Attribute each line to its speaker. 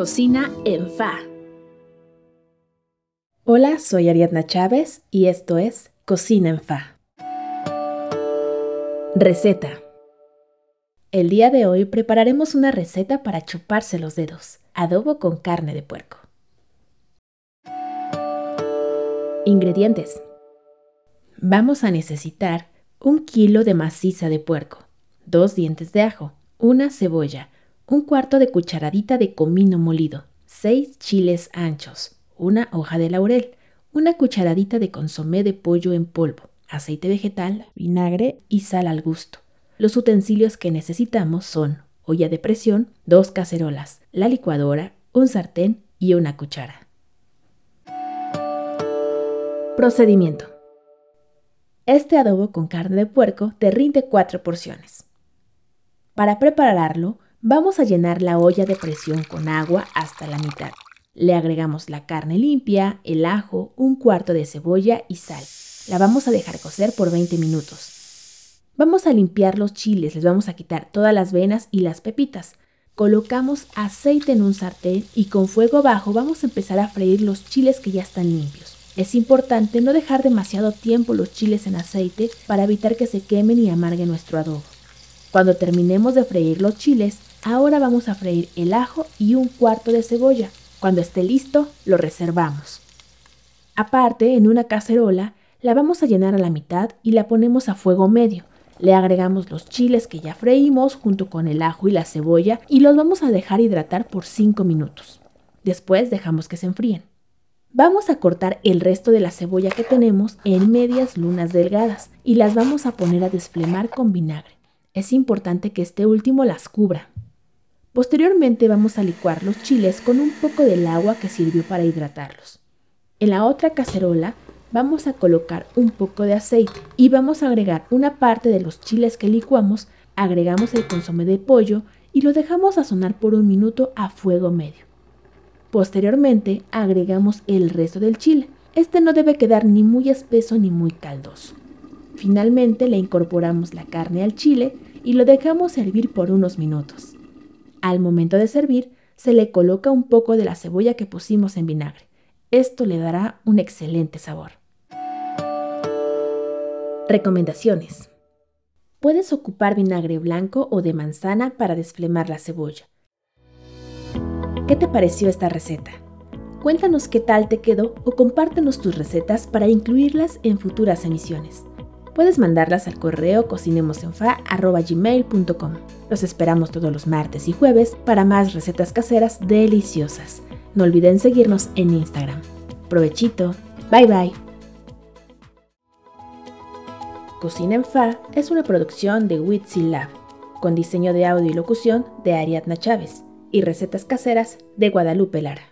Speaker 1: Cocina en Fa.
Speaker 2: Hola, soy Ariadna Chávez y esto es Cocina en Fa. Receta. El día de hoy prepararemos una receta para chuparse los dedos, adobo con carne de puerco. Ingredientes. Vamos a necesitar un kilo de maciza de puerco, dos dientes de ajo, una cebolla, un cuarto de cucharadita de comino molido, seis chiles anchos, una hoja de laurel, una cucharadita de consomé de pollo en polvo, aceite vegetal, vinagre y sal al gusto. Los utensilios que necesitamos son olla de presión, dos cacerolas, la licuadora, un sartén y una cuchara. Procedimiento. Este adobo con carne de puerco te rinde cuatro porciones. Para prepararlo, vamos a llenar la olla de presión con agua hasta la mitad. Le agregamos la carne limpia, el ajo, un cuarto de cebolla y sal. La vamos a dejar cocer por 20 minutos. Vamos a limpiar los chiles, les vamos a quitar todas las venas y las pepitas. Colocamos aceite en un sartén y con fuego bajo vamos a empezar a freír los chiles que ya están limpios. Es importante no dejar demasiado tiempo los chiles en aceite para evitar que se quemen y amargue nuestro adobo. Cuando terminemos de freír los chiles, ahora vamos a freír el ajo y un cuarto de cebolla. Cuando esté listo, lo reservamos. Aparte, en una cacerola, la vamos a llenar a la mitad y la ponemos a fuego medio. Le agregamos los chiles que ya freímos junto con el ajo y la cebolla y los vamos a dejar hidratar por 5 minutos. Después dejamos que se enfríen. Vamos a cortar el resto de la cebolla que tenemos en medias lunas delgadas y las vamos a poner a desflemar con vinagre. Es importante que este último las cubra. Posteriormente vamos a licuar los chiles con un poco del agua que sirvió para hidratarlos. En la otra cacerola vamos a colocar un poco de aceite y vamos a agregar una parte de los chiles que licuamos, agregamos el consomé de pollo y lo dejamos sazonar por un minuto a fuego medio. Posteriormente agregamos el resto del chile. Este no debe quedar ni muy espeso ni muy caldoso. Finalmente le incorporamos la carne al chile y lo dejamos hervir por unos minutos. Al momento de servir, se le coloca un poco de la cebolla que pusimos en vinagre. Esto le dará un excelente sabor. Recomendaciones. Puedes ocupar vinagre blanco o de manzana para desflemar la cebolla. ¿Qué te pareció esta receta? Cuéntanos qué tal te quedó o compártenos tus recetas para incluirlas en futuras emisiones. Puedes mandarlas al correo cocinemosenfa.gmail.com. Los esperamos todos los martes y jueves para más recetas caseras deliciosas. No olviden seguirnos en Instagram. Provechito. Bye bye. Cocina en Fa es una producción de Witsi Lab, con diseño de audio y locución de Ariadna Chávez y recetas caseras de Guadalupe Lara.